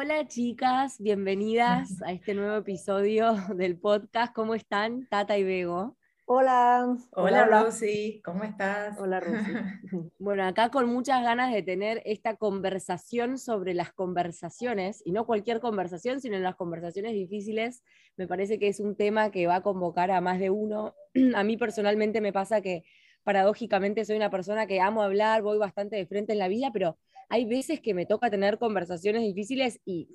Hola chicas, bienvenidas a este nuevo episodio del podcast. ¿Cómo están, Tata y Bego? Hola. Hola, Rosy, ¿cómo estás? Hola Rosy. bueno, acá con muchas ganas de tener esta conversación sobre las conversaciones, y no cualquier conversación, sino las conversaciones difíciles. Me parece que es un tema que va a convocar a más de uno. a mí personalmente me pasa que paradójicamente soy una persona que amo hablar, voy bastante de frente en la vida, pero hay veces que me toca tener conversaciones difíciles y,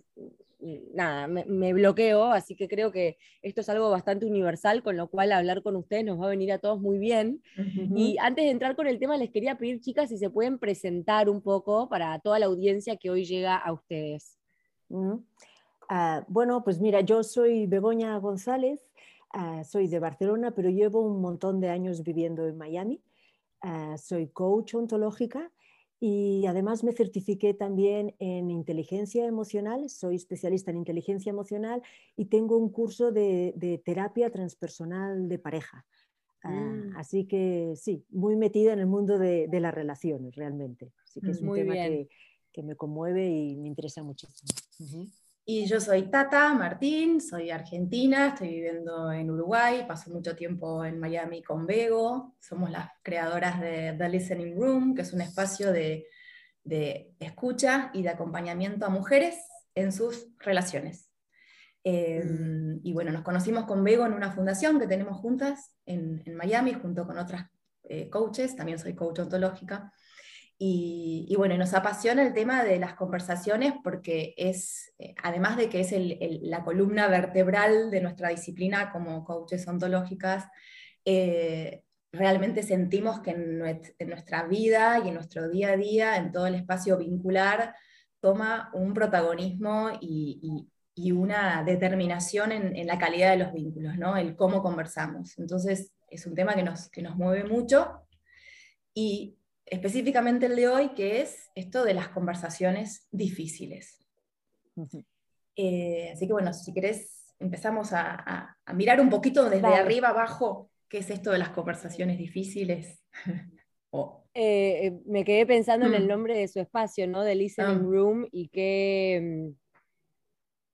nada, me, bloqueo, así que creo que esto es algo bastante universal, con lo cual hablar con ustedes nos va a venir a todos muy bien. Y antes de entrar con el tema, les quería pedir, chicas, si se pueden presentar un poco para toda la audiencia que hoy llega a ustedes. Ah, bueno, pues mira, yo soy Begoña González, ah, soy de Barcelona, pero llevo un montón de años viviendo en Miami. Ah, soy coach ontológica y además me certifiqué también en inteligencia emocional, soy especialista en inteligencia emocional y tengo un curso de, terapia transpersonal de pareja. Ah, mm. así que sí, muy metida en el mundo de, las relaciones realmente. Así que es un tema que, que, me conmueve y me interesa muchísimo. Y yo soy Tata Martín, soy argentina, estoy viviendo en Uruguay, paso mucho tiempo en Miami con Bego, somos las creadoras de The Listening Room, que es un espacio de, escucha y de acompañamiento a mujeres en sus relaciones. Em, y bueno, nos conocimos con Bego en una fundación que tenemos juntas en, Miami, junto con otras eh, coaches, también soy coach ontológica. Y, bueno, nos apasiona el tema de las conversaciones porque es, eh, además de que es la columna vertebral de nuestra disciplina como coaches ontológicas, eh, realmente sentimos que en, nuestra vida y en nuestro día a día, en todo el espacio vincular, toma un protagonismo y, una determinación en, la calidad de los vínculos, ¿no? el cómo conversamos. Entonces, es un tema que nos, que nos mueve mucho. Y específicamente el de hoy, que es esto de las conversaciones difíciles. Eh, así que bueno, si querés, empezamos a, mirar un poquito desde arriba abajo qué es esto de las conversaciones difíciles. Eh, eh, me quedé pensando en el mm. nombre de su espacio, ¿no? De Listening ah. Room, y qué, mm,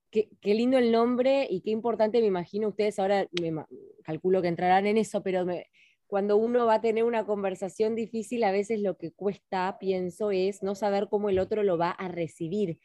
qué, qué, lindo el nombre y qué importante, me imagino, ustedes ahora me, calculo que entrarán en eso, pero me, cuando uno va a tener una conversación difícil, a veces lo que cuesta, pienso, es no saber cómo el otro lo va a recibir.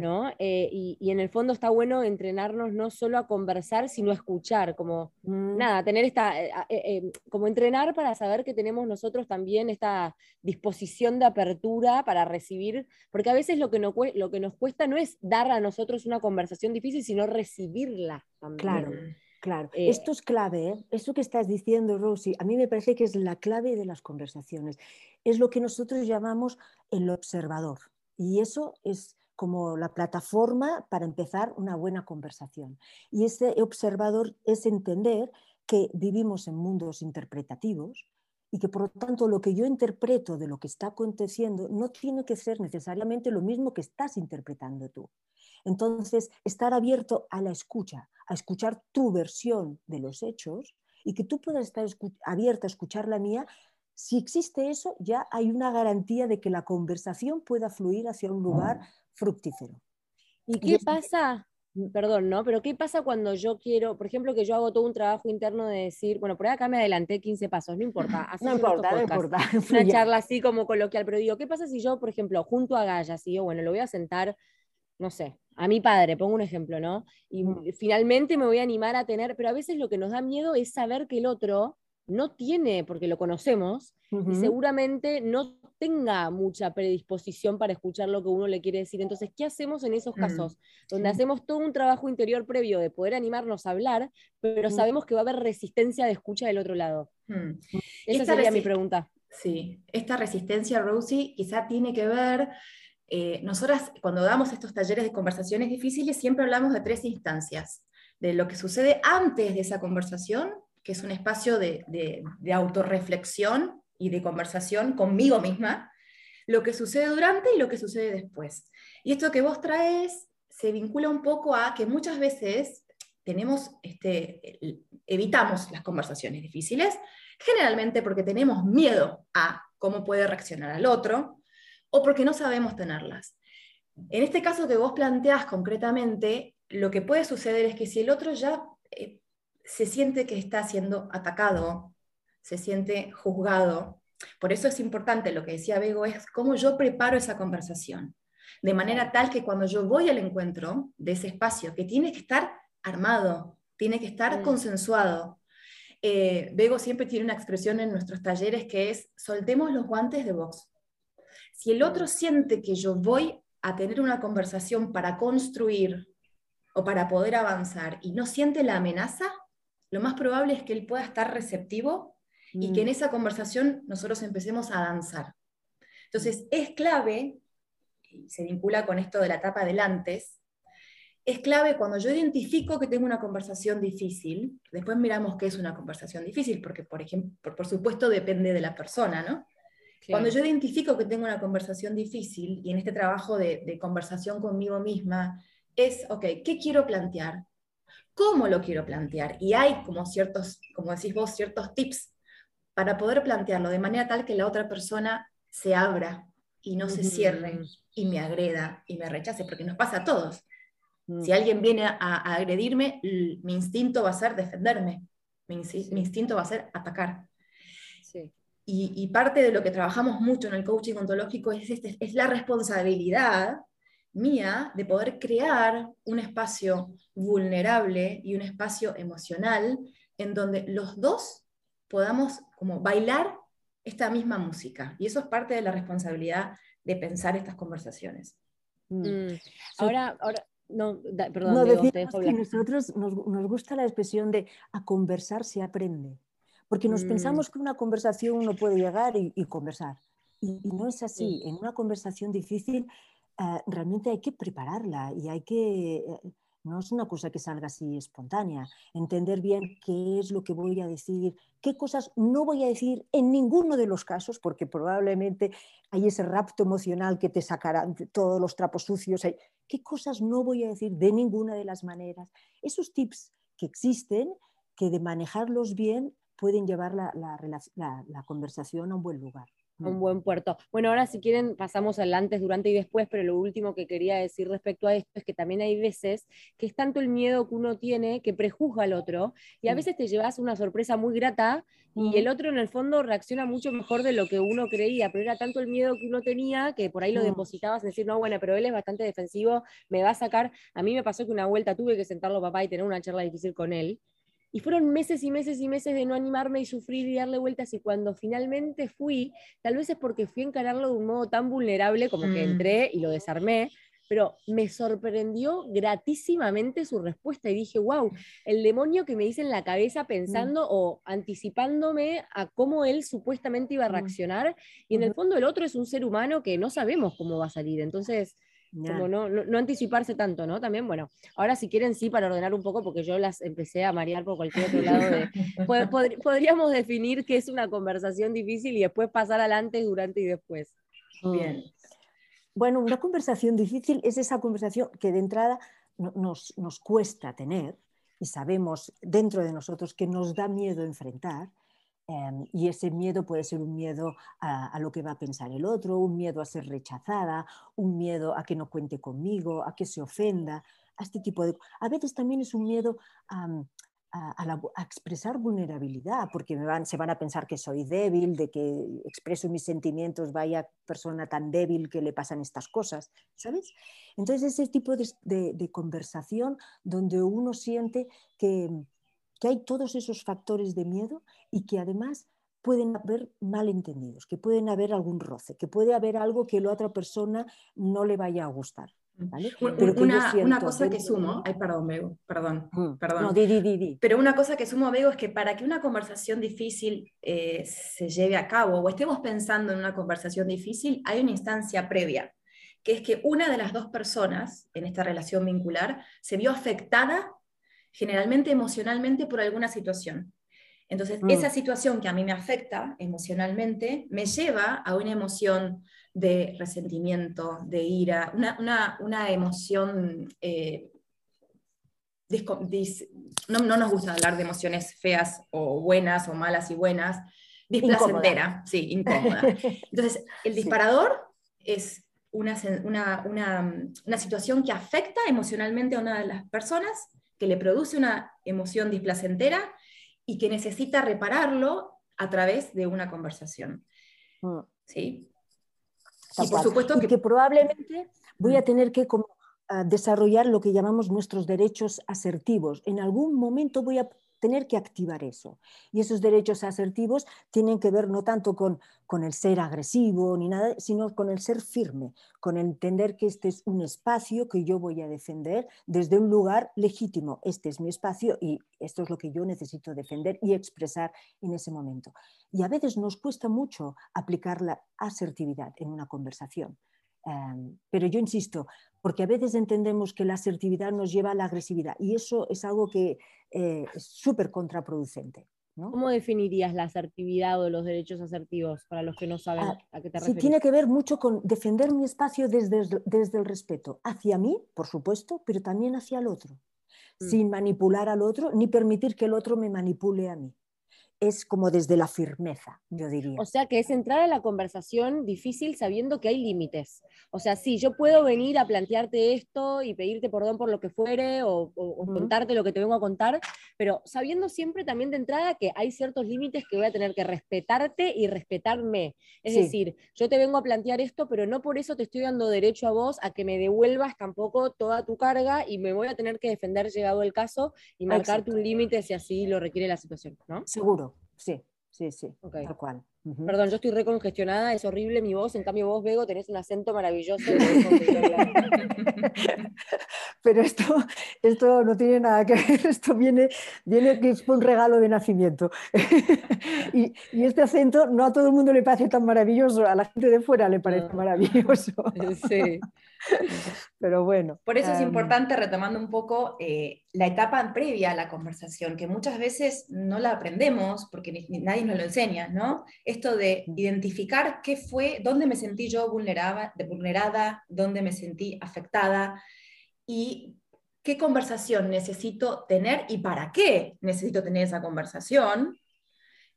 ¿no? Eh, y, en el fondo está bueno entrenarnos no solo a conversar, sino a escuchar, como mm. nada, tener esta, eh, eh, como entrenar para saber que tenemos nosotros también esta disposición de apertura para recibir, porque a veces lo que, no, lo que nos cuesta no es dar a nosotros una conversación difícil, sino recibirla también. Claro. Claro, eh, esto es clave, ¿eh? esto que estás diciendo, Rosy, a mí me parece que es la clave de las conversaciones. Es lo que nosotros llamamos el observador. Y eso es como la plataforma para empezar una buena conversación. Y ese observador es entender que vivimos en mundos interpretativos y que por lo tanto lo que yo interpreto de lo que está aconteciendo no tiene que ser necesariamente lo mismo que estás interpretando tú. Entonces, estar abierto a la escucha, a escuchar tu versión de los hechos y que tú puedas estar abierta a escuchar la mía, si existe eso, ya hay una garantía de que la conversación pueda fluir hacia un lugar fructífero. ¿Y qué pasa? Perdón, ¿no? Pero ¿qué pasa cuando yo quiero, por ejemplo, que yo hago todo un trabajo interno de decir, bueno, por acá me adelanté 15 pasos, no importa. No importa, no importa. Una charla así como coloquial, pero digo, ¿qué pasa si yo, por ejemplo, junto a Gaya, si yo, bueno, lo voy a sentar, no sé, a mi padre, pongo un ejemplo, ¿no? Y finalmente me voy a animar a tener, pero a veces lo que nos da miedo es saber que el otro no tiene, porque lo conocemos, y seguramente no tenga mucha predisposición para escuchar lo que uno le quiere decir. Entonces, ¿qué hacemos en esos mm, casos? Donde hacemos todo un trabajo interior previo de poder animarnos a hablar, pero sabemos que va a haber resistencia de escucha del otro lado. Mm. Esa sería mi pregunta. Sí, esta resistencia, Rosie, quizá tiene que ver eh, nosotras cuando damos estos talleres de conversaciones difíciles siempre hablamos de tres instancias, de lo que sucede antes de esa conversación, que es un espacio de, de, autorreflexión y de conversación conmigo misma, lo que sucede durante y lo que sucede después. Y esto que vos traes se vincula un poco a que muchas veces tenemos, este, evitamos las conversaciones difíciles, generalmente porque tenemos miedo a cómo puede reaccionar al otro, o porque no sabemos tenerlas. En este caso que vos planteás concretamente, lo que puede suceder es que si el otro ya eh, se siente que está siendo atacado, se siente juzgado, por eso es importante lo que decía Bego, es cómo yo preparo esa conversación, de manera tal que cuando yo voy al encuentro de ese espacio, que tiene que estar armado, tiene que estar mm. consensuado. Eh, Bego siempre tiene una expresión en nuestros talleres que es, soltemos los guantes de box. Si el otro siente que yo voy a tener una conversación para construir o para poder avanzar y no siente la amenaza, lo más probable es que él pueda estar receptivo y que en mm. esa conversación nosotros empecemos a danzar. Entonces, es clave, y se vincula con esto de la etapa del antes, es clave cuando yo identifico que tengo una conversación difícil, después miramos qué es una conversación difícil, porque por, ejemplo, por, supuesto depende de la persona, ¿no? Cuando yo identifico que tengo una conversación difícil, y en este trabajo de, de conversación conmigo misma, es, ok, ¿qué quiero plantear? ¿Cómo lo quiero plantear? Y hay como ciertos, como decís vos, ciertos tips para poder plantearlo de manera tal que la otra persona se abra y no se cierre y me agreda y me rechace, porque nos pasa a todos. Si mm. alguien viene a, agredirme, mi instinto va a ser defenderme, mi, instinto va a ser atacar. Y, parte de lo que trabajamos mucho en el coaching ontológico es, este, es la responsabilidad mía de poder crear un espacio vulnerable y un espacio emocional en donde los dos podamos como bailar esta misma música. Y eso es parte de la responsabilidad de pensar estas conversaciones. Mm. Mm. Ahora, ahora, no, perdón, no, que nosotros nos, gusta la expresión de a conversar se aprende, porque nos mm. pensamos que una conversación uno puede llegar y, conversar. Y, no es así. En una conversación difícil eh, realmente hay que prepararla y hay que... Eh, no es una cosa que salga así espontánea. Entender bien qué es lo que voy a decir, qué cosas no voy a decir en ninguno de los casos, porque probablemente hay ese rapto emocional que te sacará todos los trapos sucios. ¿Qué cosas no voy a decir de ninguna de las maneras? Esos tips que existen, que de manejarlos bien pueden llevar la, la conversación a un buen lugar un buen puerto. Bueno, ahora si quieren pasamos al antes, durante y después, pero lo último que quería decir respecto a esto es que también hay veces que es tanto el miedo que uno tiene que prejuzga al otro y a veces te llevas una sorpresa muy grata y el otro en el fondo reacciona mucho mejor de lo que uno creía, pero era tanto el miedo que uno tenía que por ahí lo depositabas en decir, no, bueno, pero él es bastante defensivo, me va a sacar. A mí me pasó que una vuelta tuve que sentarlo papá y tener una charla difícil con él. Y fueron meses y meses y meses de no animarme y sufrir y darle vueltas. Y cuando finalmente fui, tal vez es porque fui a encararlo de un modo tan vulnerable como que mm. entré y lo desarmé, pero me sorprendió gratísimamente su respuesta y dije, wow, el demonio que me hice en la cabeza pensando mm. o anticipándome a cómo él supuestamente iba a mm. reaccionar. Y en el fondo el otro es un ser humano que no sabemos cómo va a salir. Entonces, como no, no, anticiparse tanto, ¿no? También, bueno, ahora si quieren sí, para ordenar un poco, porque yo las empecé a marear por cualquier otro lado, de, podríamos definir qué es una conversación difícil y después pasar adelante, durante y después. Mm. Bien. Bueno, una conversación difícil es esa conversación que de entrada nos, nos cuesta tener y sabemos dentro de nosotros que nos da miedo enfrentar, Em, y ese miedo puede ser un miedo a, lo que va a pensar el otro, un miedo a ser rechazada, un miedo a que no cuente conmigo, a que se ofenda, a este tipo de... A veces también es un miedo a, expresar vulnerabilidad, porque se van a pensar que soy débil, de que expreso mis sentimientos, vaya persona tan débil que le pasan estas cosas, ¿sabes? Entonces ese tipo de conversación donde uno siente que que hay todos esos factores de miedo y que además pueden haber malentendidos, que pueden haber algún roce, que puede haber algo que la otra persona no le vaya a gustar. Pero una, cosa que sumo, ay, perdón, Bego, perdón, mm. perdón. No, di, di, di, Pero una cosa que sumo, Bego, es que para que una conversación difícil eh, se lleve a cabo o estemos pensando en una conversación difícil, hay una instancia previa, que es que una de las dos personas en esta relación vincular se vio afectada generalmente emocionalmente por alguna situación. Entonces, mm. esa situación que a mí me afecta emocionalmente me lleva a una emoción de resentimiento, de ira, una, emoción... Eh, no, nos gusta hablar de emociones feas o buenas o malas y buenas, displacentera, sí, incómoda. Entonces, el disparador es una, una, situación que afecta emocionalmente a una de las personas, que le produce una emoción displacentera y que necesita repararlo a través de una conversación. Mm. ¿Sí? Y por supuesto que... probablemente voy a mm. tener que ah, desarrollar lo que llamamos nuestros derechos asertivos. En algún momento voy a tener que activar eso. Y esos derechos asertivos tienen que ver no tanto con, con el ser agresivo ni nada, sino con el ser firme, con entender que este es un espacio que yo voy a defender desde un lugar legítimo. Este es mi espacio y esto es lo que yo necesito defender y expresar en ese momento. Y a veces nos cuesta mucho aplicar la asertividad en una conversación. Pero yo insisto, porque a veces entendemos que la asertividad nos lleva a la agresividad y eso es algo que eh, es súper contraproducente. ¿Cómo definirías la asertividad o los derechos asertivos para los que no saben ah, a qué te refieres? Sí, tiene que ver mucho con defender mi espacio desde, desde el respeto, hacia mí, por supuesto, pero también hacia el otro, mm. sin manipular al otro ni permitir que el otro me manipule a mí es como desde la firmeza, yo diría. O sea que es entrar a la conversación difícil sabiendo que hay límites. O sea, sí, yo puedo venir a plantearte esto y pedirte perdón por lo que fuere o, contarte lo que te vengo a contar, pero sabiendo siempre también de entrada que hay ciertos límites que voy a tener que respetarte y respetarme. Es decir, yo te vengo a plantear esto, pero no por eso te estoy dando derecho a vos a que me devuelvas tampoco toda tu carga y me voy a tener que defender llegado el caso y marcarte un límite si así lo requiere la situación, ¿no? Seguro sí, sí, sí, tal cual. Perdón, yo estoy recongestionada, es horrible mi voz, en cambio vos, Bego, tenés un acento maravilloso. Pero esto, esto no tiene nada que ver, esto viene, viene que es un regalo de nacimiento. y, y, este acento no a todo el mundo le parece tan maravilloso, a la gente de fuera le parece ah. maravilloso. sí. Pero bueno. Por eso es em, importante, retomando un poco eh, la etapa previa a la conversación, que muchas veces no la aprendemos porque nadie nos lo enseña, ¿no? Esto de identificar qué fue, dónde me sentí yo vulnerada, vulnerada dónde me sentí afectada y qué conversación necesito tener y para qué necesito tener esa conversación.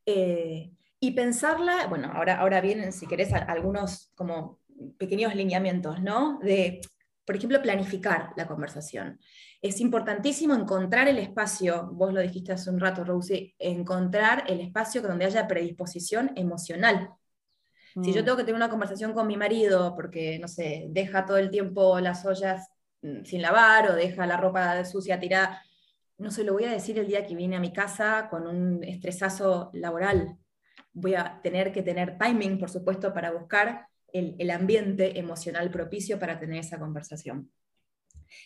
Eh, y pensarla, bueno, ahora, ahora vienen, si querés, algunos como pequeños lineamientos, ¿no? De, por ejemplo, planificar la conversación. Es importantísimo encontrar el espacio, vos lo dijiste hace un rato, Rosy, encontrar el espacio donde haya predisposición emocional. Si yo mm. tengo que tener una conversación con mi marido porque, no sé, deja todo el tiempo las ollas mm, sin lavar o deja la ropa sucia tirada, no se lo voy a decir el día que viene a mi casa con un estresazo laboral. Voy a tener que tener timing, por supuesto, para buscar el, ambiente emocional propicio para tener esa conversación.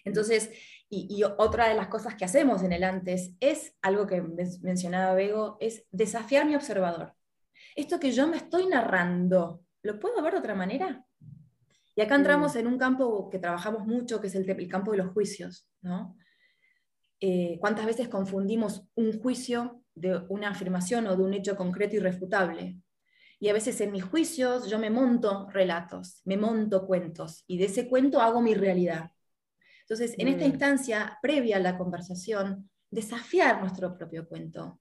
Entonces, y, otra de las cosas que hacemos en el antes es algo que mencionaba Bego, es desafiar mi observador. Esto que yo me estoy narrando, ¿lo puedo ver de otra manera? Y acá entramos en un campo que trabajamos mucho, que es el, campo de los juicios. ¿no? Eh, ¿Cuántas veces confundimos un juicio de una afirmación o de un hecho concreto irrefutable? Y a veces en mis juicios yo me monto relatos, me monto cuentos y de ese cuento hago mi realidad. Entonces, en esta instancia previa a la conversación, desafiar nuestro propio cuento.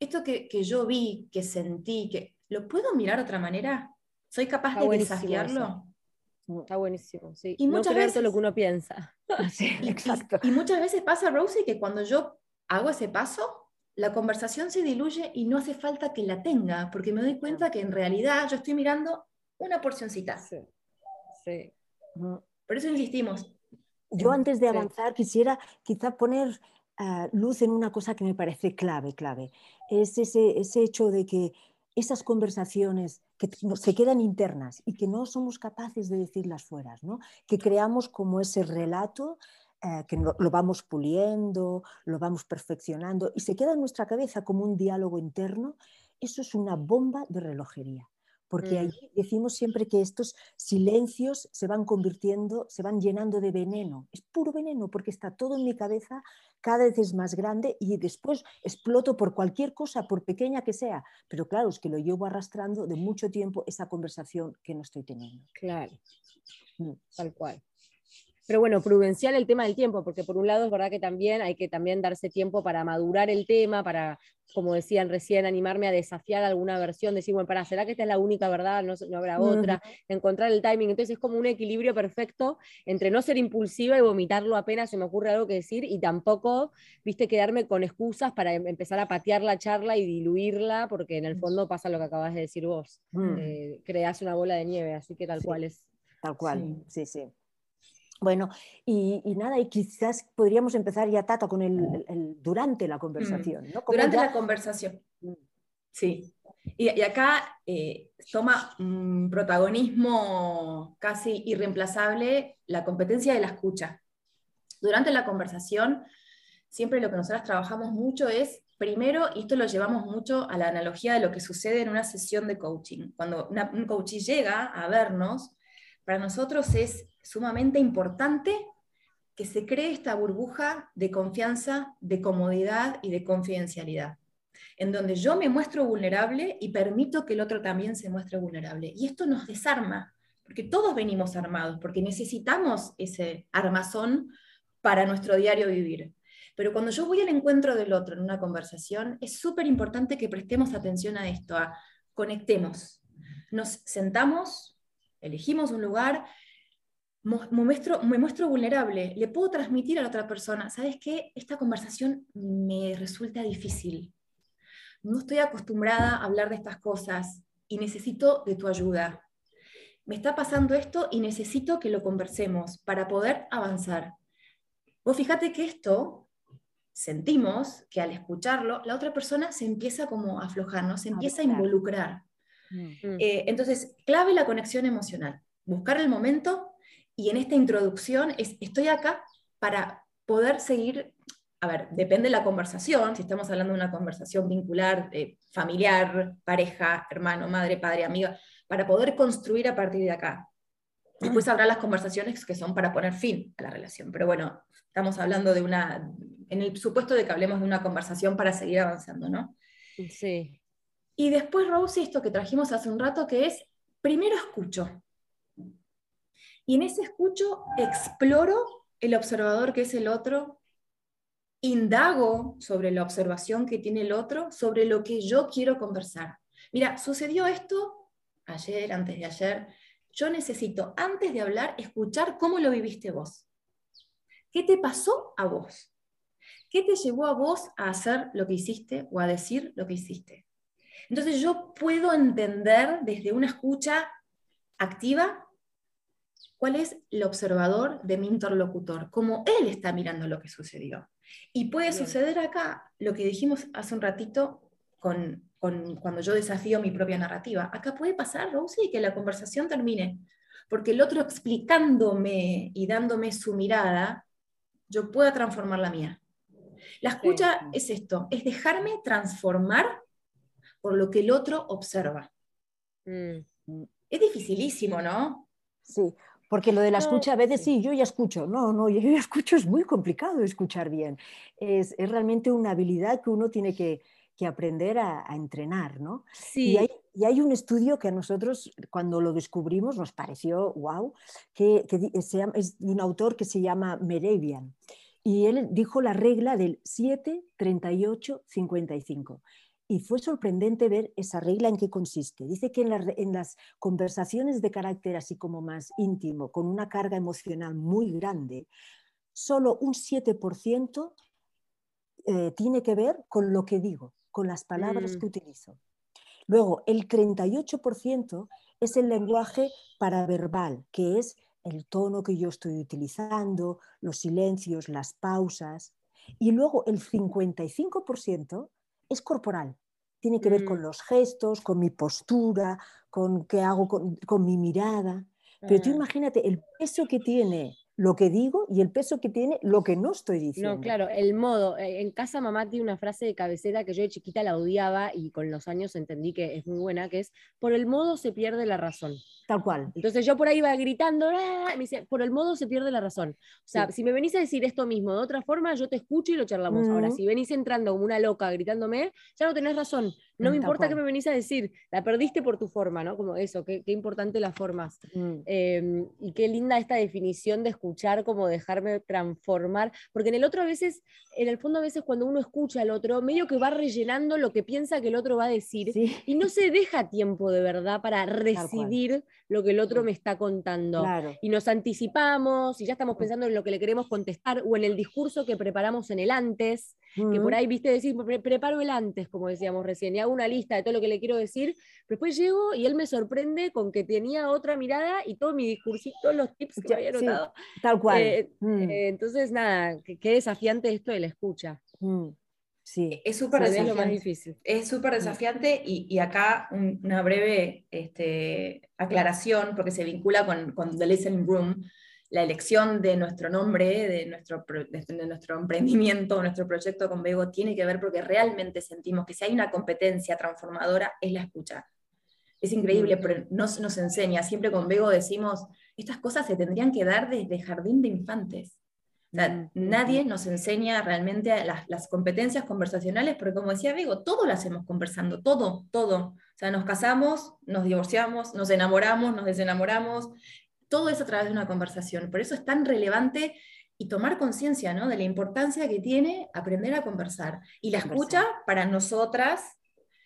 Esto que, yo vi, que sentí, que ¿lo puedo mirar de otra manera? ¿Soy capaz de desafiarlo? Está buenísimo, sí. Y muchas veces lo que uno piensa. exacto. y, muchas veces pasa, Rosie, que cuando yo hago ese paso, la conversación se diluye y no hace falta que la tenga, porque me doy cuenta que en realidad yo estoy mirando una porcioncita. Sí. sí. Por eso insistimos. Yo antes de avanzar quisiera quizá poner ah, luz en una cosa que me parece clave, clave. Es ese, ese hecho de que esas conversaciones que se quedan internas y que no somos capaces de decirlas fuera, ¿no? que creamos como ese relato eh, que lo vamos puliendo, lo vamos perfeccionando y se queda en nuestra cabeza como un diálogo interno, eso es una bomba de relojería. Porque mm. ahí decimos siempre que estos silencios se van convirtiendo, se van llenando de veneno. Es puro veneno porque está todo en mi cabeza, cada vez es más grande y después exploto por cualquier cosa, por pequeña que sea. Pero claro, es que lo llevo arrastrando de mucho tiempo esa conversación que no estoy teniendo. Claro, mm. tal cual. Pero bueno, prudencial el tema del tiempo, porque por un lado es verdad que también hay que también darse tiempo para madurar el tema, para, como decían recién, animarme a desafiar alguna versión, decir, bueno, para, ¿será que esta es la única verdad? No, no habrá otra. Encontrar el timing. Entonces es como un equilibrio perfecto entre no ser impulsiva y vomitarlo apenas se me ocurre algo que decir y tampoco, viste, quedarme con excusas para em, empezar a patear la charla y diluirla, porque en el fondo pasa lo que acabas de decir vos. Mm. Eh, creas una bola de nieve, así que tal cual es. Tal cual, sí, sí. Bueno, y, nada, y quizás podríamos empezar ya, Tata, con el, durante la conversación. ¿no? Durante la conversación. Mm. Sí. Y, acá eh, toma un protagonismo casi irreemplazable la competencia de la escucha. Durante la conversación, siempre lo que nosotras trabajamos mucho es, primero, y esto lo llevamos mucho a la analogía de lo que sucede en una sesión de coaching. Cuando un coach llega a vernos, para nosotros es sumamente importante que se cree esta burbuja de confianza, de comodidad y de confidencialidad, en donde yo me muestro vulnerable y permito que el otro también se muestre vulnerable. Y esto nos desarma, porque todos venimos armados, porque necesitamos ese armazón para nuestro diario vivir. Pero cuando yo voy al encuentro del otro en una conversación, es súper importante que prestemos atención a esto, a conectemos. Nos sentamos, elegimos un lugar me muestro, me muestro vulnerable, le puedo transmitir a la otra persona, ¿sabes qué? Esta conversación me resulta difícil. No estoy acostumbrada a hablar de estas cosas y necesito de tu ayuda. Me está pasando esto y necesito que lo conversemos para poder avanzar. Vos fíjate que esto sentimos que al escucharlo, la otra persona se empieza como a aflojar, ¿no? se empieza a involucrar. Mm. Eh, entonces, clave la conexión emocional. Buscar el momento y en esta introducción es, estoy acá para poder seguir, a ver, depende de la conversación, si estamos hablando de una conversación vincular, eh, familiar, pareja, hermano, madre, padre, amiga, para poder construir a partir de acá. Después habrá las conversaciones que son para poner fin a la relación, pero bueno, estamos hablando de una, en el supuesto de que hablemos de una conversación para seguir avanzando, ¿no? Sí. Y después, Rosy, esto que trajimos hace un rato, que es, primero escucho. Y en ese escucho exploro el observador que es el otro, indago sobre la observación que tiene el otro, sobre lo que yo quiero conversar. Mira, sucedió esto ayer, antes de ayer. Yo necesito, antes de hablar, escuchar cómo lo viviste vos. ¿Qué te pasó a vos? ¿Qué te llevó a vos a hacer lo que hiciste o a decir lo que hiciste? Entonces yo puedo entender desde una escucha activa cuál es el observador de mi interlocutor, cómo él está mirando lo que sucedió. Y puede suceder acá lo que dijimos hace un ratito con, cuando yo desafío mi propia narrativa. Acá puede pasar, Rosy, que la conversación termine, porque el otro explicándome y dándome su mirada, yo pueda transformar la mía. La escucha es esto, es dejarme transformar por lo que el otro observa. Mm. Es dificilísimo, ¿no? Sí, porque lo de la escucha, a veces sí, yo ya escucho. No, no, yo ya escucho, es muy complicado escuchar bien. Es, es realmente una habilidad que uno tiene que, que aprender a, entrenar, ¿no? Sí. Y hay, y hay, un estudio que a nosotros, cuando lo descubrimos, nos pareció wow, que, que se llama, es de un autor que se llama Meravian. Y él dijo la regla del 7, 38, 55. Y fue sorprendente ver esa regla en qué consiste. Dice que en, las conversaciones de carácter así como más íntimo, con una carga emocional muy grande, solo un 7% eh, tiene que ver con lo que digo, con las palabras que mm. utilizo. Luego, el 38% es el lenguaje paraverbal, que es el tono que yo estoy utilizando, los silencios, las pausas. Y luego el 55% es corporal. Tiene que ver con mm. los gestos, con mi postura, con qué hago con, mi mirada. Pero tú ah. imagínate el peso que tiene lo que digo y el peso que tiene lo que no estoy diciendo. No, claro, el modo. Eh, en casa mamá tiene una frase de cabecera que yo de chiquita la odiaba y con los años entendí que es muy buena, que es, por el modo se pierde la razón. Tal cual. Entonces yo por ahí iba gritando, ¡Ah! me dice, por el modo se pierde la razón. O sea, si me venís a decir esto mismo de otra forma, yo te escucho y lo charlamos. Ahora, si venís entrando como una loca gritándome, ya no tenés razón. No me importa qué me venís a decir, la perdiste por tu forma, ¿no? Como eso, qué, qué importante las formas. Mm. Em, y qué linda esta definición de escuchar, como dejarme transformar, porque en el otro a veces, en el fondo a veces cuando uno escucha al otro, medio que va rellenando lo que piensa que el otro va a decir, y no se deja tiempo de verdad para recibir lo que el otro me está contando. Y nos anticipamos, y ya estamos mm. pensando en lo que le queremos contestar, o en el discurso que preparamos en el antes, que por ahí, viste, decir, preparo el antes, como decíamos recién, y hago una lista de todo lo que le quiero decir, pero después llego y él me sorprende con que tenía otra mirada y todo mi discursito, todos los tips que había anotado. tal cual. Eh, mm. eh, entonces, nada, qué desafiante esto de la escucha. Mm. Sí. Es súper desafiante. Es más difícil. Es súper desafiante y, acá una breve este, aclaración, porque se vincula con, con The Listening Room, la elección de nuestro nombre, de nuestro, de nuestro emprendimiento, nuestro proyecto con Bego, tiene que ver porque realmente sentimos que si hay una competencia transformadora es la escucha. Es increíble, mm. pero no nos enseña. Siempre con Bego decimos, estas cosas se tendrían que dar desde jardín de infantes. Mm, nadie nos enseña realmente las, las, competencias conversacionales, porque como decía Bego, todo lo hacemos conversando, todo, todo. O sea, nos casamos, nos divorciamos, nos enamoramos, nos desenamoramos, todo eso a través de una conversación. Por eso es tan relevante y tomar conciencia ¿no? de la importancia que tiene aprender a conversar. Y la escucha para nosotras,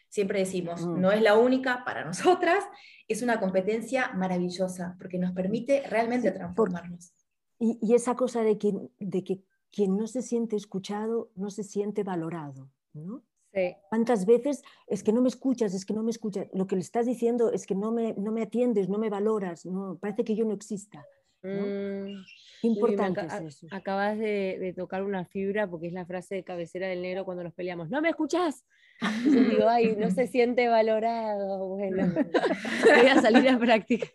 siempre decimos, mm. no es la única para nosotras, es una competencia maravillosa porque nos permite realmente transformarnos. Y, y, esa cosa de que, de que quien no se siente escuchado no se siente valorado. ¿no? ¿Cuántas veces es que no me escuchas, es que no me escuchas? Lo que le estás diciendo es que no me, no me atiendes, no me valoras, no, parece que yo no exista. Mm, importante es eso. Acabas de, tocar una fibra porque es la frase de cabecera del negro cuando nos peleamos. ¡No me escuchas! digo, ay, no se siente valorado. Bueno, voy a salir a practicar.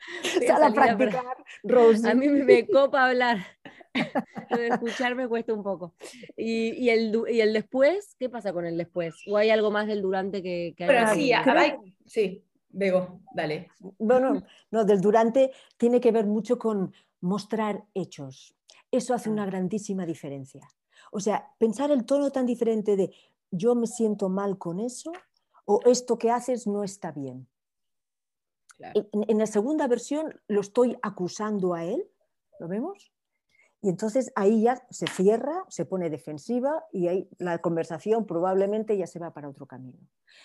Sal a practicar, A mí me copa hablar. Lo de escuchar me cuesta un poco. ¿Y, el, ¿Y, el, después? ¿Qué pasa con el después? ¿O hay algo más del durante que, que Pero sí, sí, Bego, dale. Bueno, no, del durante tiene que ver mucho con mostrar hechos. Eso hace una grandísima diferencia. O sea, pensar el tono tan diferente de yo me siento mal con eso o esto que haces no está bien. en, la segunda versión lo estoy acusando a él, ¿lo vemos? Y entonces ahí ya se cierra, se pone defensiva y ahí la conversación probablemente ya se va para otro camino.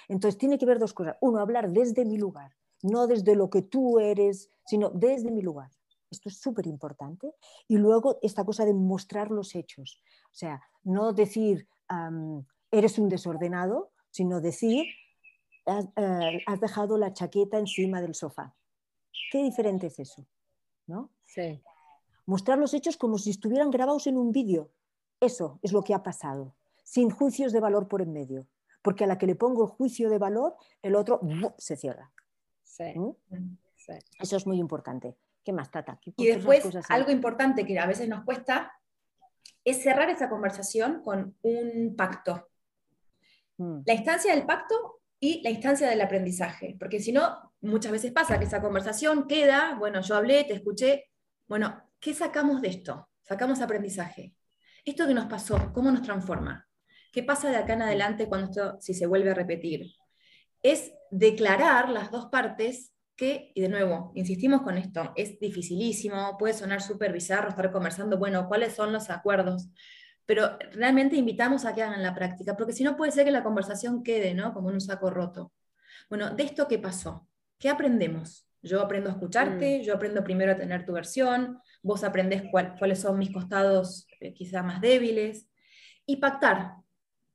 Entonces tiene que ver dos cosas. Uno, hablar desde mi lugar, no desde lo que tú eres, sino desde mi lugar. Esto es súper importante. Y luego esta cosa de mostrar los hechos. O sea, no decir eres un desordenado, sino decir has, eh, has, dejado la chaqueta encima del sofá. Qué diferente es eso, ¿no? Sí mostrar los hechos como si estuvieran grabados en un vídeo. Eso es lo que ha pasado, sin juicios de valor por en medio. Porque a la que le pongo el juicio de valor, el otro se cierra. ¿Mm? Sí. Eso es muy importante. ¿Qué más, Tata? y después, algo importante que a veces nos cuesta es cerrar esa conversación con un pacto. Mm. La instancia del pacto y la instancia del aprendizaje. Porque si no, muchas veces pasa que esa conversación queda, bueno, yo hablé, te escuché, bueno, ¿Qué sacamos de esto? Sacamos aprendizaje. ¿Esto que nos pasó, cómo nos transforma? ¿Qué pasa de acá en adelante cuando esto, si se vuelve a repetir? Es declarar las dos partes que, y de nuevo, insistimos con esto, es dificilísimo, puede sonar súper bizarro estar conversando, bueno, ¿cuáles son los acuerdos? Pero realmente invitamos a que hagan la práctica, porque si no puede ser que la conversación quede, ¿no? Como en un saco roto. Bueno, de esto qué pasó, ¿qué aprendemos? Yo aprendo a escucharte, mm. yo aprendo primero a tener tu versión, vos aprendés cuáles son mis costados eh, quizá más débiles. Y pactar,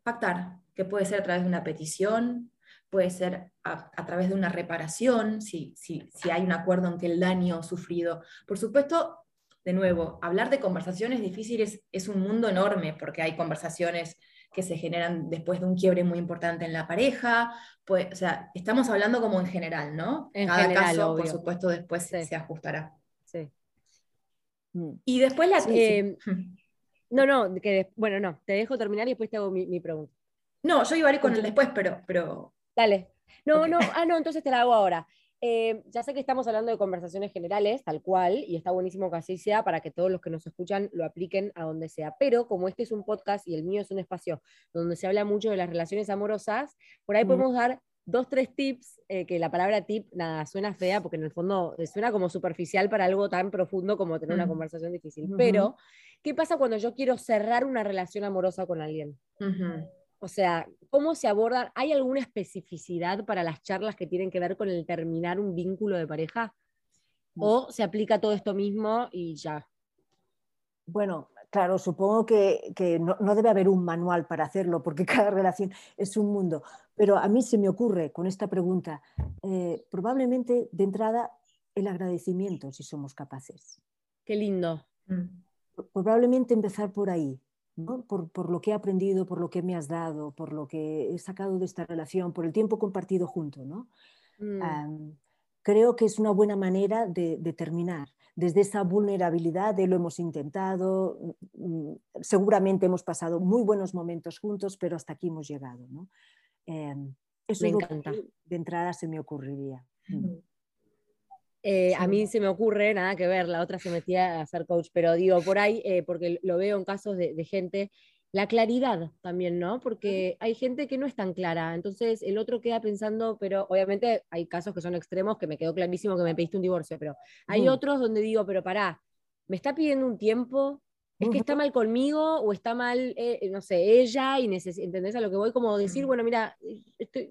pactar, que puede ser a través de una petición, puede ser a, través de una reparación, si, si, si, hay un acuerdo en que el daño sufrido. Por supuesto, de nuevo, hablar de conversaciones difíciles es un mundo enorme, porque hay conversaciones que se generan después de un quiebre muy importante en la pareja. Pues, o sea, estamos hablando como en general, ¿no? En Cada caso, por supuesto, después se ajustará. Sí. Mm. Y después la... Eh, no, no, que, bueno, no, te dejo terminar y después te hago mi, pregunta. No, yo iba a ir con el después, pero, pero... Dale. No, no, ah, no, entonces te la hago ahora. eh, ya sé que estamos hablando de conversaciones generales, tal cual, y está buenísimo que así sea para que todos los que nos escuchan lo apliquen a donde sea. Pero como este es un podcast y el mío es un espacio donde se habla mucho de las relaciones amorosas, por ahí podemos dar dos, tres tips, eh, que la palabra tip, nada, suena fea porque en el fondo suena como superficial para algo tan profundo como tener una conversación difícil. Pero, ¿qué pasa cuando yo quiero cerrar una relación amorosa con alguien? O sea, ¿cómo se abordan? ¿Hay alguna especificidad para las charlas que tienen que ver con el terminar un vínculo de pareja? ¿O se aplica todo esto mismo y ya? Bueno, claro, supongo que, no, debe haber un manual para hacerlo, porque cada relación es un mundo. Pero a mí se me ocurre con esta pregunta, eh, probablemente de entrada el agradecimiento, si somos capaces. Qué lindo. Probablemente empezar por ahí, por, lo que he aprendido, por lo que me has dado, por lo que he sacado de esta relación, por el tiempo compartido junto. ¿no? Mm. creo que es una buena manera de, terminar. Desde esa vulnerabilidad de lo hemos intentado, mm, seguramente hemos pasado muy buenos momentos juntos, pero hasta aquí hemos llegado. ¿no? Em, eso me encanta. de entrada se me ocurriría. Mm. Eh, a mí se me ocurre, nada que ver, la otra se metía a ser coach, pero digo, por ahí, eh, porque lo veo en casos de, gente, la claridad también, ¿no? Porque hay gente que no es tan clara, entonces el otro queda pensando, pero obviamente hay casos que son extremos, que me quedó clarísimo que me pediste un divorcio, pero hay otros donde digo, pero pará, me está pidiendo un tiempo, es que está mal conmigo o está mal, eh, no sé, ella y ¿entendés a lo que voy? Como decir, bueno, mira,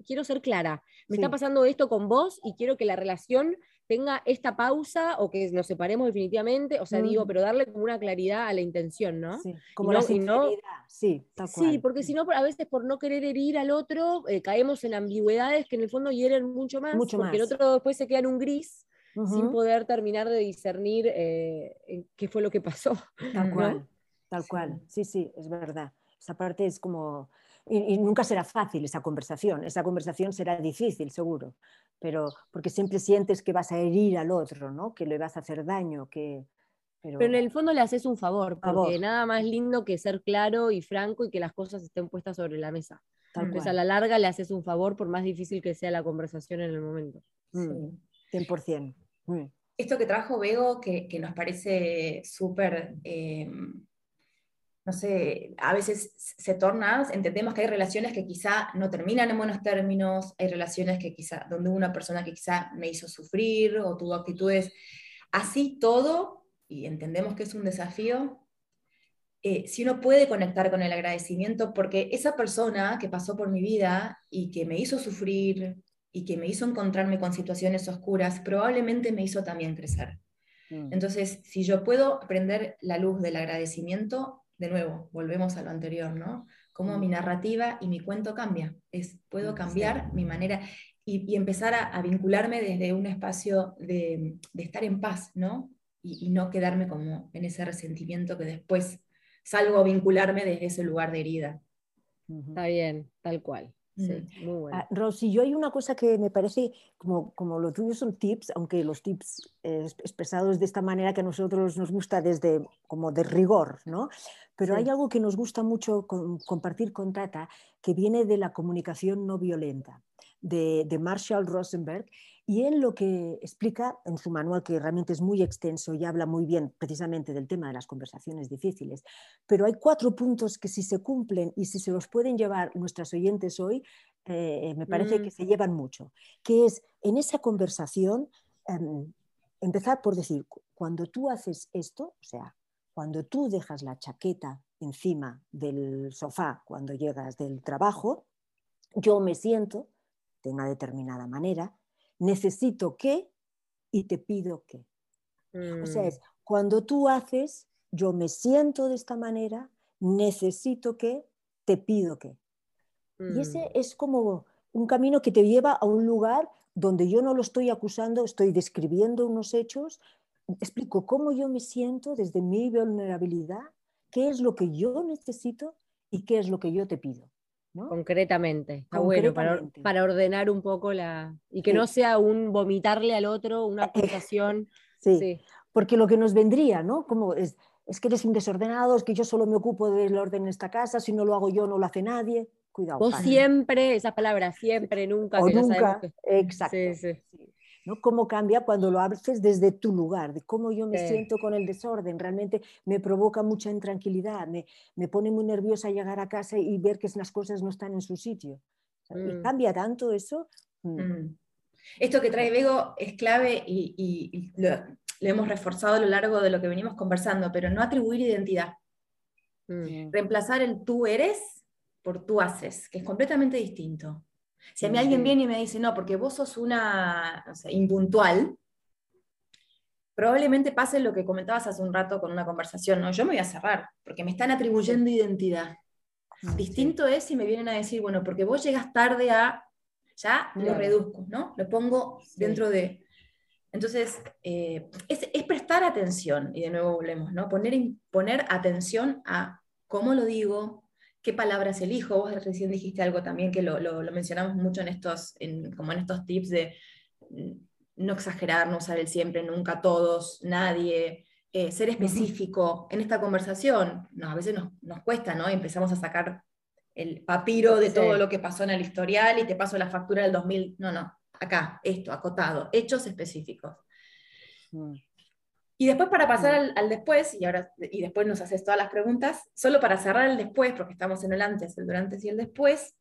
quiero ser clara, me está pasando esto con vos y quiero que la relación tenga esta pausa o que nos separemos definitivamente, o sea, digo, mm. pero darle como una claridad a la intención, ¿no? Sí, como la sinceridad, sí, Sí, porque si no, a veces por no querer herir al otro, eh, caemos en ambigüedades que en el fondo hieren mucho más, mucho porque el otro después se queda en un gris sin poder terminar de discernir eh, qué fue lo que pasó. Tal cual, tal cual, sí, sí, es verdad. Esa parte es como y, nunca será fácil esa conversación, esa conversación será difícil, seguro, pero porque siempre sientes que vas a herir al otro, ¿no? que le vas a hacer daño, que... Pero... en el fondo le haces un favor, porque nada más lindo que ser claro y franco y que las cosas estén puestas sobre la mesa. Entonces a la larga le haces un favor por más difícil que sea la conversación en el momento. Mm, 100%. Mm. Esto que trajo Bego, que, que nos parece súper... Eh, no sé, a veces se torna, entendemos que hay relaciones que quizá no terminan en buenos términos, hay relaciones que quizá, donde una persona que quizá me hizo sufrir o tuvo actitudes, así todo, y entendemos que es un desafío, eh, si uno puede conectar con el agradecimiento, porque esa persona que pasó por mi vida y que me hizo sufrir y que me hizo encontrarme con situaciones oscuras, probablemente me hizo también crecer. Mm. Entonces, si yo puedo aprender la luz del agradecimiento, de nuevo, volvemos a lo anterior, ¿no? Cómo mi narrativa y mi cuento cambia. Es, puedo cambiar mi manera y, empezar a, vincularme desde un espacio de, estar en paz, ¿no? Y, no quedarme como en ese resentimiento que después salgo a vincularme desde ese lugar de herida. Está bien, tal cual. Sí, muy bueno. Ah, Rosy, yo hay una cosa que me parece, como, como lo tuyo son tips, aunque los tips eh, expresados de esta manera que a nosotros nos gusta desde como de rigor, ¿no? Pero hay algo que nos gusta mucho compartir con Tata, que viene de la comunicación no violenta, de, de Marshall Rosenberg, y él lo que explica en su manual, que realmente es muy extenso y habla muy bien precisamente del tema de las conversaciones difíciles, pero hay cuatro puntos que si se cumplen y si se los pueden llevar nuestras oyentes hoy, eh, me parece que mm. se llevan mucho, que es en esa conversación em, empezar por decir, cuando tú haces esto, o sea, cuando tú dejas la chaqueta encima del sofá cuando llegas del trabajo, yo me siento de una determinada manera, necesito que y te pido que. O sea, es mm. cuando tú haces, yo me siento de esta manera, necesito que, te pido que. Y ese mm. es como un camino que te lleva a un lugar donde yo no lo estoy acusando, estoy describiendo unos hechos, explico cómo yo me siento desde mi vulnerabilidad, qué es lo que yo necesito y qué es lo que yo te pido. Concretamente, está bueno, para, ordenar un poco la... y que no sea un vomitarle al otro, una acusación. Sí, porque lo que nos vendría, ¿no? Como es, es que eres un desordenado, es que yo solo me ocupo del orden en esta casa, si no lo hago yo no lo hace nadie. Cuidado. Vos siempre, esa palabra siempre, nunca. O nunca, exacto. ¿No? Cómo cambia cuando lo haces desde tu lugar, de cómo yo me siento con el desorden. Realmente me provoca mucha intranquilidad, me, me, pone muy nerviosa llegar a casa y ver que las cosas no están en su sitio. Y mm. cambia tanto eso. Mm. Mm. Esto que trae Bego es clave y, lo, hemos reforzado a lo largo de lo que venimos conversando, pero no atribuir identidad. Reemplazar el tú eres por tú haces, que es completamente distinto. Si a mí alguien viene y me dice, no, porque vos sos una impuntual, probablemente pase lo que comentabas hace un rato con una conversación, ¿no? Yo me voy a cerrar, porque me están atribuyendo identidad. Ah, Distinto es si me vienen a decir, bueno, porque vos llegas tarde a, ya lo reduzco, ¿no? Lo pongo dentro de... Entonces, eh, es, prestar atención, y de nuevo volvemos, ¿no? Poner, poner atención a cómo lo digo, qué palabras elijo. Vos recién dijiste algo también que lo, mencionamos mucho en estos, como en estos tips de mm, no exagerar, no usar el siempre, nunca, todos, nadie, eh, ser específico. En esta conversación, a veces nos, cuesta, ¿no? empezamos a sacar el papiro de todo lo que pasó en el historial y te paso la factura del 2000. No, no, acá, esto, acotado, hechos específicos. Mm. Y después para pasar al, después, y, ahora, y después nos haces todas las preguntas, solo para cerrar el después, porque estamos en el antes, el durante y el después,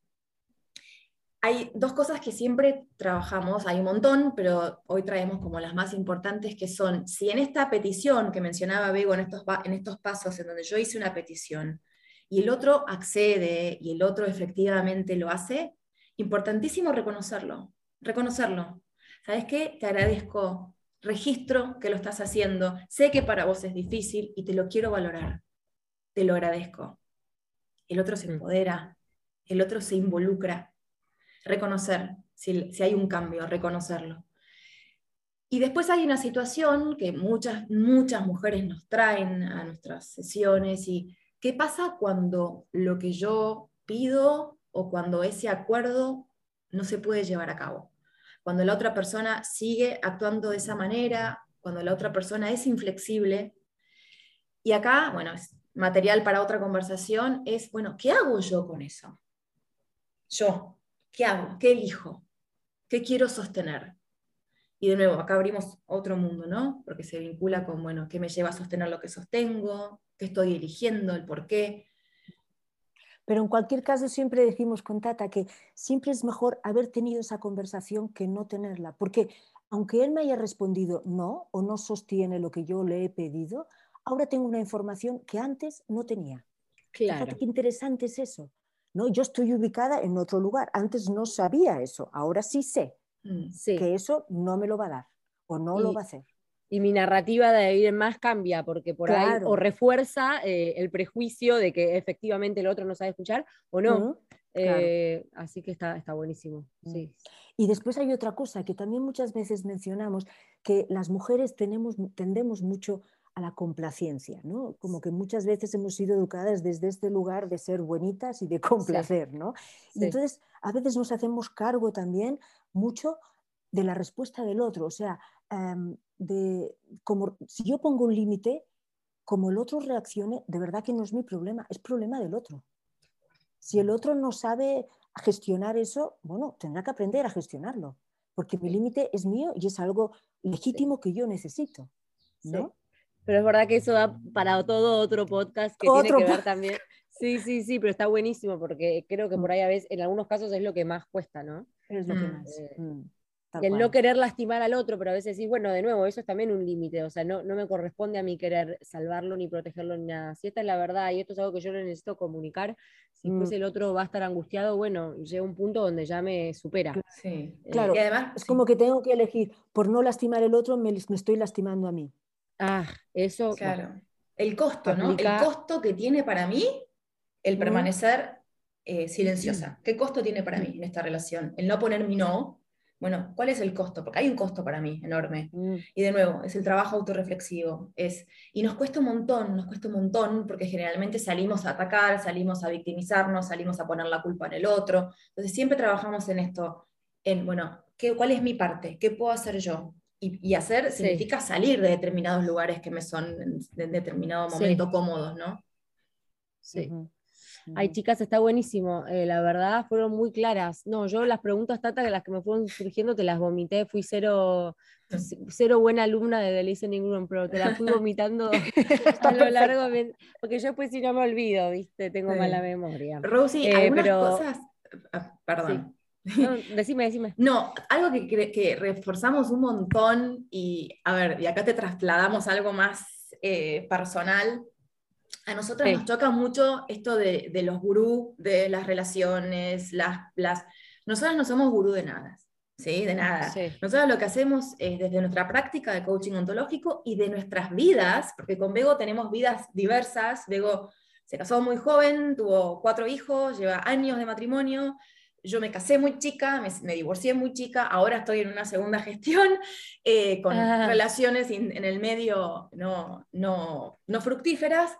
hay dos cosas que siempre trabajamos, hay un montón, pero hoy traemos como las más importantes, que son, si en esta petición que mencionaba Bego, en estos, en estos pasos en donde yo hice una petición, y el otro accede y el otro efectivamente lo hace, importantísimo reconocerlo, reconocerlo. ¿Sabes qué? Te agradezco registro que lo estás haciendo, sé que para vos es difícil y te lo quiero valorar, te lo agradezco. El otro se mm. empodera, el otro se involucra. Reconocer si, hay un cambio, reconocerlo. Y después hay una situación que muchas, muchas mujeres nos traen a nuestras sesiones y ¿qué pasa cuando lo que yo pido o cuando ese acuerdo no se puede llevar a cabo? Cuando la otra persona sigue actuando de esa manera, cuando la otra persona es inflexible. Y acá, bueno, es material para otra conversación, es, bueno, ¿qué hago yo con eso? Yo, ¿qué hago? ¿Qué elijo? ¿Qué quiero sostener? Y de nuevo, acá abrimos otro mundo, ¿no? Porque se vincula con, bueno, ¿qué me lleva a sostener lo que sostengo? ¿Qué estoy eligiendo? ¿El por qué? Pero en cualquier caso siempre decimos con Tata que siempre es mejor haber tenido esa conversación que no tenerla, porque aunque él me haya respondido no o no sostiene lo que yo le he pedido, ahora tengo una información que antes no tenía. Claro. Fíjate qué interesante es eso. ¿no? Yo estoy ubicada en otro lugar, antes no sabía eso, ahora sí sé mm, que eso no me lo va a dar o no lo va a hacer y mi narrativa de ir más cambia, porque por ahí o refuerza eh, el prejuicio de que efectivamente el otro no sabe escuchar o no. Eh, así que está, está buenísimo. Mm. Sí. Y después hay otra cosa que también muchas veces mencionamos, que las mujeres tenemos, tendemos mucho a la complacencia, ¿no? Como que muchas veces hemos sido educadas desde este lugar de ser bonitas y de complacer, ¿no? Y entonces a veces nos hacemos cargo también mucho de la respuesta del otro, o sea, em, de como si yo pongo un límite, como el otro reaccione, de verdad que no es mi problema, es problema del otro. Si el otro no sabe gestionar eso, bueno, tendrá que aprender a gestionarlo, porque mi límite es mío y es algo legítimo que yo necesito. ¿no? Pero es verdad que eso da para todo otro podcast que tiene que ver también. Sí, sí, sí, pero está buenísimo porque creo que por ahí a veces, en algunos casos es lo que más cuesta, ¿no? Es lo que mm. más. Eh, mm el no querer lastimar al otro, pero a veces decís, bueno, de nuevo, eso es también un límite, o sea, no, no me corresponde a mí querer salvarlo ni protegerlo ni nada. Si esta es la verdad y esto es algo que yo necesito comunicar, si mm. el otro va a estar angustiado, bueno, llega un punto donde ya me supera. Sí, eh, claro, y además, es como que tengo que elegir, por no lastimar al otro, me, me estoy lastimando a mí. Ah, eso. Claro. El costo, ¿no? El costo que tiene para mí el permanecer eh, silenciosa. ¿Qué costo tiene para mí en esta relación? El no poner mi no bueno, ¿cuál es el costo? Porque hay un costo para mí enorme. Mm. Y de nuevo, es el trabajo autorreflexivo. Es, y nos cuesta un montón, nos cuesta un montón, porque generalmente salimos a atacar, salimos a victimizarnos, salimos a poner la culpa en el otro. Entonces siempre trabajamos en esto, en, bueno, ¿qué, ¿cuál es mi parte? ¿Qué puedo hacer yo? Y, hacer significa salir de determinados lugares que me son en, determinado momento cómodos, ¿no? Sí. Ay, chicas, está buenísimo. Eh, la verdad, fueron muy claras. No, yo las preguntas, Tata, que las que me fueron surgiendo, te las vomité. Fui cero, cero buena alumna de The Listening Room, pero te las fui vomitando a lo largo. Porque yo después si no me olvido, ¿viste? Tengo mala memoria. Rosie, eh, algunas cosas... Ah, perdón. No, decime, decime. No, algo que, que, reforzamos un montón y, a ver, y acá te trasladamos algo más eh, personal. A nosotros nos toca mucho esto de, de, los gurú, de las relaciones, las, las... Nosotros no somos gurú de nada, ¿sí? De nada. Nosotros lo que hacemos es desde nuestra práctica de coaching ontológico y de nuestras vidas, porque con Bego tenemos vidas diversas. Bego se casó muy joven, tuvo cuatro hijos, lleva años de matrimonio, yo me casé muy chica, me, divorcié muy chica, ahora estoy en una segunda gestión eh, con ah. relaciones en el medio no, no, no fructíferas.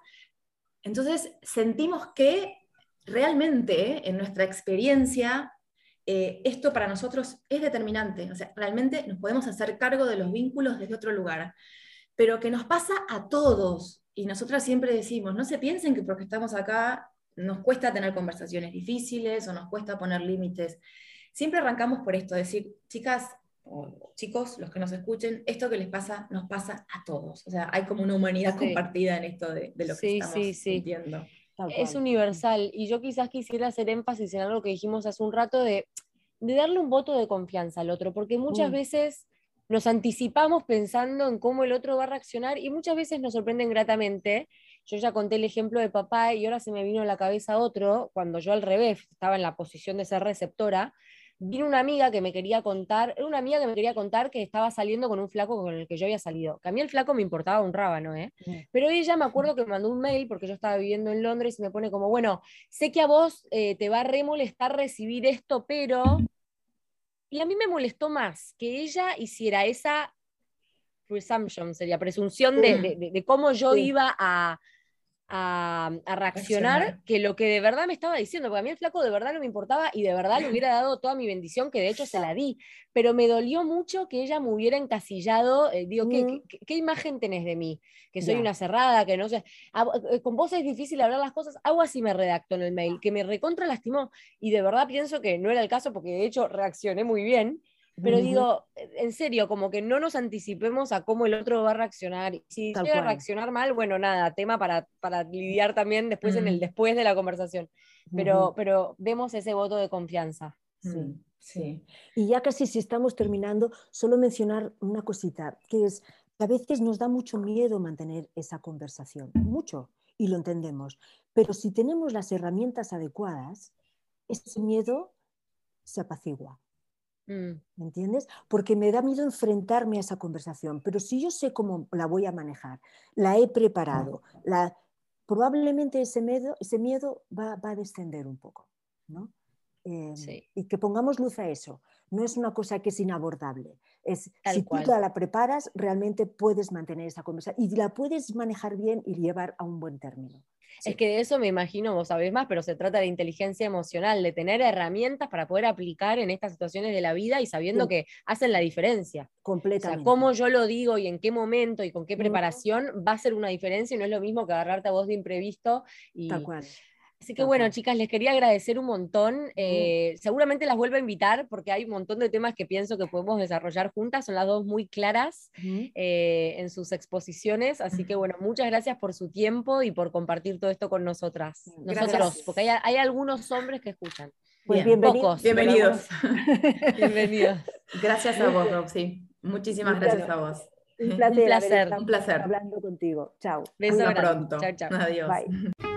Entonces sentimos que realmente en nuestra experiencia eh, esto para nosotros es determinante, o sea, realmente nos podemos hacer cargo de los vínculos desde otro lugar, pero que nos pasa a todos. Y nosotras siempre decimos, no se piensen que porque estamos acá nos cuesta tener conversaciones difíciles o nos cuesta poner límites. Siempre arrancamos por esto, decir, chicas o chicos, los que nos escuchen, esto que les pasa nos pasa a todos. O sea, hay como una humanidad compartida en esto de, lo que estamos sí, sintiendo. Es universal. Y yo quizás quisiera hacer énfasis en algo que dijimos hace un rato de, darle un voto de confianza al otro, porque muchas mm. veces nos anticipamos pensando en cómo el otro va a reaccionar y muchas veces nos sorprenden gratamente yo ya conté el ejemplo de papá y ahora se me vino a la cabeza otro, cuando yo al revés estaba en la posición de ser receptora, vino una amiga que me quería contar, era una amiga que me quería contar que estaba saliendo con un flaco con el que yo había salido. Que a mí el flaco me importaba un rábano, ¿eh? Pero ella me acuerdo que me mandó un mail porque yo estaba viviendo en Londres y me pone como, bueno, sé que a vos eh, te va a remolestar recibir esto, pero... Y a mí me molestó más que ella hiciera esa presumption, sería presunción de, cómo yo iba a, a, reaccionar que lo que de verdad me estaba diciendo, porque a mí el flaco de verdad no me importaba y de verdad le hubiera dado toda mi bendición, que de hecho se la di, pero me dolió mucho que ella me hubiera encasillado, eh, digo, ¿qué, ¿qué, imagen tenés de mí? Que soy una cerrada, que no sé, eh, con vos es difícil hablar las cosas, algo así me redactó en el mail, que me recontra lastimó y de verdad pienso que no era el caso porque de hecho reaccioné muy bien pero digo, en serio, como que no nos anticipemos a cómo el otro va a reaccionar. Si llega a reaccionar mal, bueno, nada, tema para, para lidiar también después en el después de la conversación. Pero, pero demos ese voto de confianza. Sí, sí. Y ya casi si estamos terminando, solo mencionar una cosita, que es que a veces nos da mucho miedo mantener esa conversación, mucho, y lo entendemos. Pero si tenemos las herramientas adecuadas, ese miedo se apacigua. Mm. ¿Me entiendes? Porque me da miedo enfrentarme a esa conversación, pero si yo sé cómo la voy a manejar, la he preparado, la, probablemente ese miedo, ese miedo va, a descender un poco. ¿no? Em, y que pongamos luz a eso. No es una cosa que es inabordable. Es, si tú la preparas, realmente puedes mantener esa conversación y la puedes manejar bien y llevar a un buen término. Es que de eso me imagino, vos sabés más, pero se trata de inteligencia emocional, de tener herramientas para poder aplicar en estas situaciones de la vida y sabiendo que hacen la diferencia. Completamente. O sea, cómo yo lo digo y en qué momento y con qué preparación va a ser una diferencia y no es lo mismo que agarrarte a vos de imprevisto. Y, Tal cual. Así que bueno, chicas, les quería agradecer un montón. Eh, seguramente las vuelvo a invitar porque hay un montón de temas que pienso que podemos desarrollar juntas. Son las dos muy claras eh, en sus exposiciones. Así que bueno, muchas gracias por su tiempo y por compartir todo esto con nosotras. Nosotros, porque hay, algunos hombres que escuchan. Pues bienvenidos. Bienvenidos. bienvenidos. Gracias a vos, Roxy. Muchísimas gracias a vos. Un placer. Un placer. Hablando contigo. Chao. Hasta pronto. Chao, chao. Adiós. Bye.